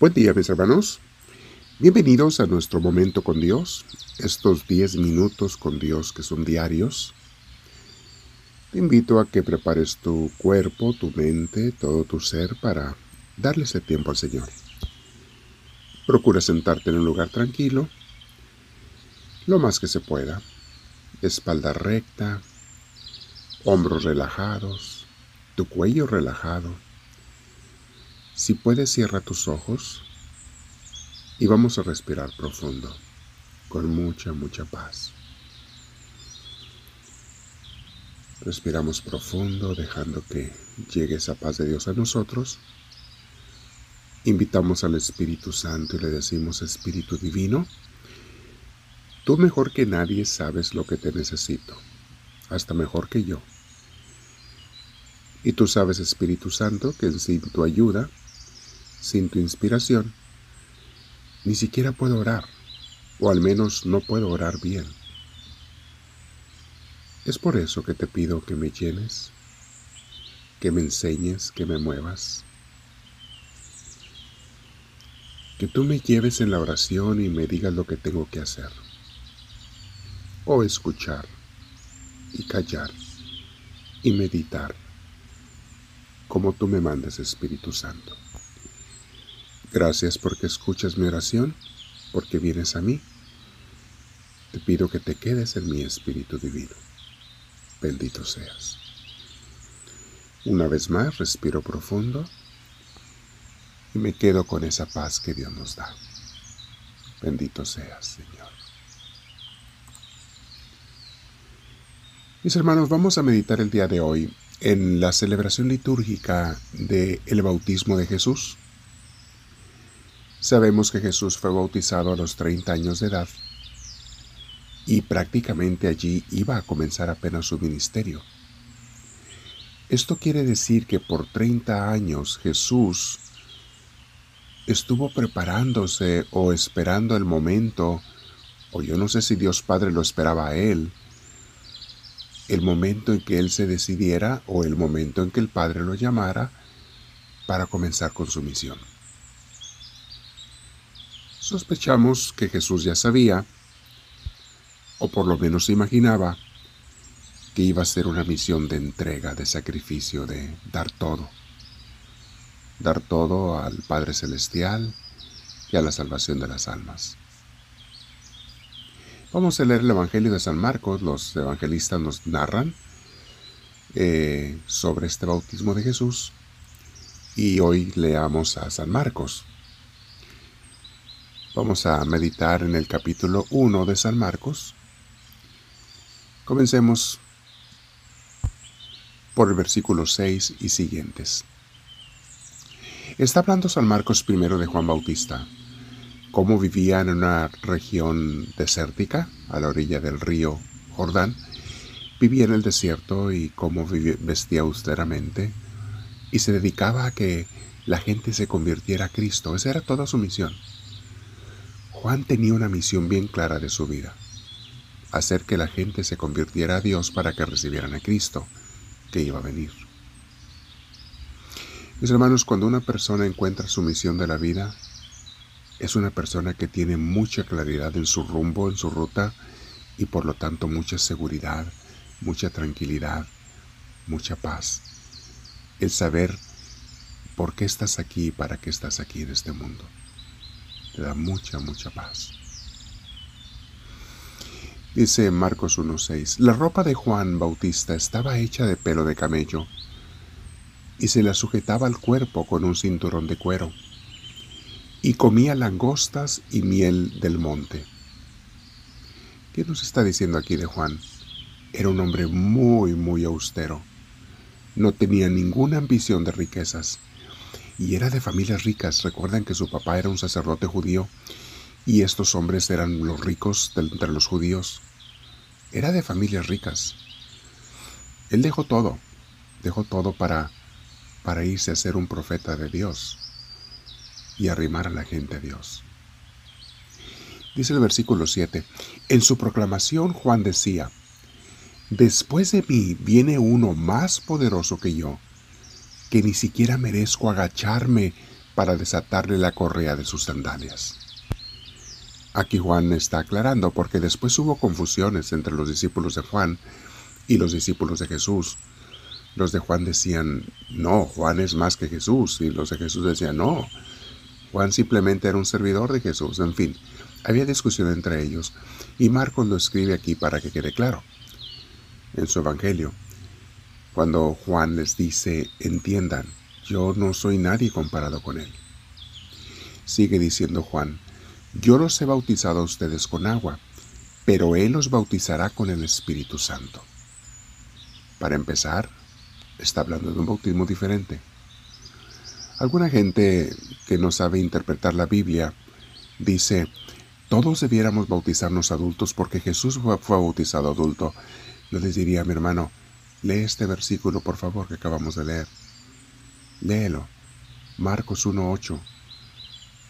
Buen día mis hermanos. Bienvenidos a nuestro momento con Dios, estos 10 minutos con Dios que son diarios. Te invito a que prepares tu cuerpo, tu mente, todo tu ser para darle ese tiempo al Señor. Procura sentarte en un lugar tranquilo, lo más que se pueda. Espalda recta, hombros relajados, tu cuello relajado si puedes, cierra tus ojos y vamos a respirar profundo, con mucha, mucha paz. Respiramos profundo, dejando que llegue esa paz de Dios a nosotros. Invitamos al Espíritu Santo y le decimos, Espíritu Divino, tú mejor que nadie sabes lo que te necesito, hasta mejor que yo. Y tú sabes, Espíritu Santo, que sin tu ayuda sin tu inspiración, ni siquiera puedo orar, o al menos no puedo orar bien. Es por eso que te pido que me llenes, que me enseñes, que me muevas, que tú me lleves en la oración y me digas lo que tengo que hacer, o escuchar y callar y meditar, como tú me mandes Espíritu Santo. Gracias porque escuchas mi oración, porque vienes a mí. Te pido que te quedes en mi Espíritu Divino. Bendito seas. Una vez más, respiro profundo y me quedo con esa paz que Dios nos da. Bendito seas, Señor. Mis hermanos, vamos a meditar el día de hoy en la celebración litúrgica del el bautismo de Jesús. Sabemos que Jesús fue bautizado a los 30 años de edad y prácticamente allí iba a comenzar apenas su ministerio. Esto quiere decir que por 30 años Jesús estuvo preparándose o esperando el momento, o yo no sé si Dios Padre lo esperaba a él, el momento en que él se decidiera o el momento en que el Padre lo llamara para comenzar con su misión. Sospechamos que Jesús ya sabía, o por lo menos imaginaba, que iba a ser una misión de entrega, de sacrificio, de dar todo. Dar todo al Padre Celestial y a la salvación de las almas. Vamos a leer el Evangelio de San Marcos. Los evangelistas nos narran eh, sobre este bautismo de Jesús. Y hoy leamos a San Marcos. Vamos a meditar en el capítulo 1 de San Marcos. Comencemos por el versículo 6 y siguientes. Está hablando San Marcos primero de Juan Bautista, cómo vivía en una región desértica, a la orilla del río Jordán, vivía en el desierto y cómo vestía austeramente, y se dedicaba a que la gente se convirtiera a Cristo. Esa era toda su misión. Juan tenía una misión bien clara de su vida, hacer que la gente se convirtiera a Dios para que recibieran a Cristo, que iba a venir. Mis hermanos, cuando una persona encuentra su misión de la vida, es una persona que tiene mucha claridad en su rumbo, en su ruta, y por lo tanto mucha seguridad, mucha tranquilidad, mucha paz. El saber por qué estás aquí y para qué estás aquí en este mundo te da mucha, mucha paz. Dice Marcos 1.6, la ropa de Juan Bautista estaba hecha de pelo de camello y se la sujetaba al cuerpo con un cinturón de cuero y comía langostas y miel del monte. ¿Qué nos está diciendo aquí de Juan? Era un hombre muy, muy austero. No tenía ninguna ambición de riquezas y era de familias ricas. Recuerdan que su papá era un sacerdote judío y estos hombres eran los ricos entre los judíos. Era de familias ricas. Él dejó todo, dejó todo para, para irse a ser un profeta de Dios y arrimar a la gente a Dios. Dice el versículo 7, en su proclamación Juan decía, Después de mí viene uno más poderoso que yo que ni siquiera merezco agacharme para desatarle la correa de sus sandalias. Aquí Juan está aclarando porque después hubo confusiones entre los discípulos de Juan y los discípulos de Jesús. Los de Juan decían, no, Juan es más que Jesús, y los de Jesús decían, no, Juan simplemente era un servidor de Jesús. En fin, había discusión entre ellos, y Marcos lo escribe aquí para que quede claro. En su Evangelio, cuando Juan les dice, entiendan, yo no soy nadie comparado con él. Sigue diciendo Juan, yo los he bautizado a ustedes con agua, pero Él los bautizará con el Espíritu Santo. Para empezar, está hablando de un bautismo diferente. Alguna gente que no sabe interpretar la Biblia dice, todos debiéramos bautizarnos adultos porque Jesús fue, bautizado adulto. Yo les diría, mi hermano, lee este versículo por favor que acabamos de leer. Léelo. Marcos 1.8.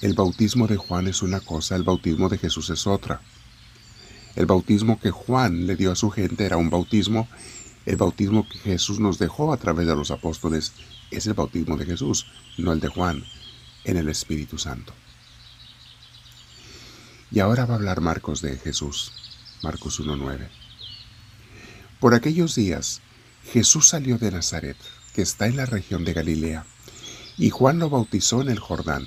El bautismo de Juan es una cosa, el bautismo de Jesús es otra. El bautismo que Juan le dio a su gente era un bautismo, el bautismo que Jesús nos dejó a través de los apóstoles es el bautismo de Jesús, no el de Juan, en el Espíritu Santo. Y ahora va a hablar Marcos de Jesús, Marcos 1.9. Por aquellos días, Jesús salió de Nazaret, que está en la región de Galilea, y Juan lo bautizó en el Jordán.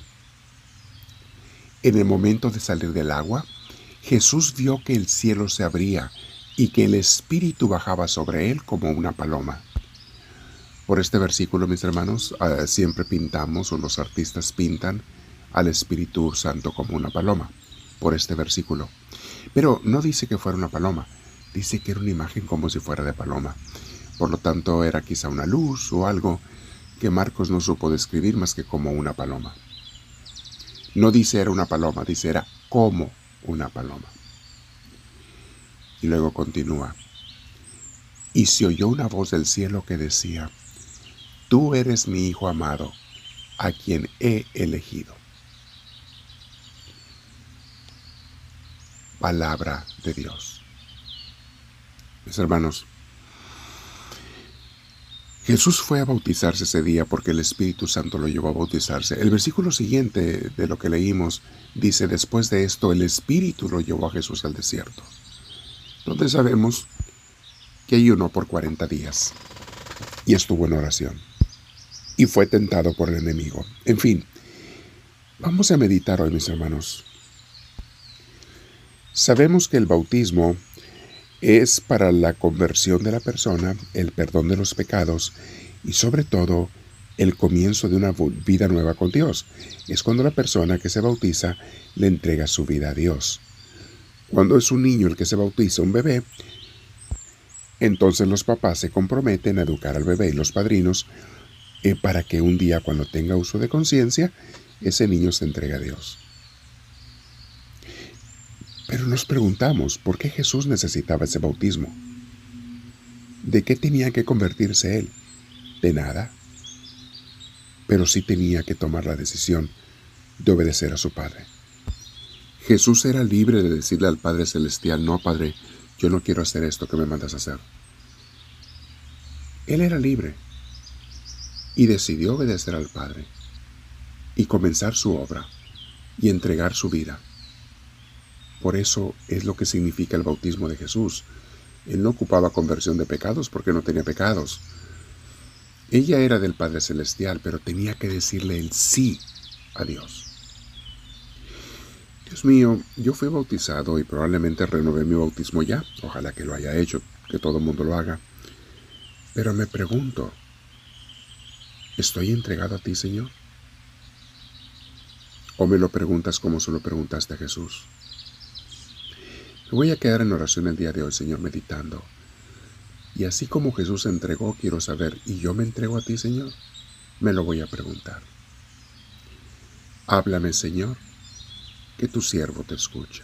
En el momento de salir del agua, Jesús vio que el cielo se abría y que el Espíritu bajaba sobre él como una paloma. Por este versículo, mis hermanos, ah, siempre pintamos o los artistas pintan al Espíritu Santo como una paloma, por este versículo. Pero no dice que fuera una paloma, dice que era una imagen como si fuera de paloma. Por lo tanto, era quizá una luz o algo que Marcos no supo describir más que como una paloma. No dice era una paloma, dice era como una paloma. Y luego continúa. Y se oyó una voz del cielo que decía, Tú eres mi Hijo amado, a quien he elegido. Palabra de Dios. Mis hermanos, Jesús fue a bautizarse ese día porque el Espíritu Santo lo llevó a bautizarse. El versículo siguiente de lo que leímos dice, después de esto el Espíritu lo llevó a Jesús al desierto, donde sabemos que ayunó por 40 días y estuvo en oración y fue tentado por el enemigo. En fin, vamos a meditar hoy, mis hermanos. Sabemos que el bautismo es para la conversión de la persona, el perdón de los pecados y sobre todo el comienzo de una vida nueva con Dios. Es cuando la persona que se bautiza le entrega su vida a Dios. Cuando es un niño el que se bautiza, un bebé, entonces los papás se comprometen a educar al bebé y los padrinos eh, para que un día cuando tenga uso de conciencia, ese niño se entregue a Dios. Pero nos preguntamos, ¿por qué Jesús necesitaba ese bautismo? ¿De qué tenía que convertirse él? De nada. Pero sí tenía que tomar la decisión de obedecer a su Padre. Jesús era libre de decirle al Padre Celestial, no, Padre, yo no quiero hacer esto que me mandas a hacer. Él era libre y decidió obedecer al Padre y comenzar su obra y entregar su vida por eso es lo que significa el bautismo de Jesús. Él no ocupaba conversión de pecados porque no tenía pecados. Ella era del Padre Celestial, pero tenía que decirle el sí a Dios. Dios mío, yo fui bautizado y probablemente renové mi bautismo ya. Ojalá que lo haya hecho, que todo el mundo lo haga. Pero me pregunto, ¿estoy entregado a ti, Señor? ¿O me lo preguntas como se lo preguntaste a Jesús? Me voy a quedar en oración el día de hoy, Señor, meditando. Y así como Jesús se entregó, quiero saber, ¿y yo me entrego a ti, Señor? Me lo voy a preguntar. Háblame, Señor, que tu siervo te escucha.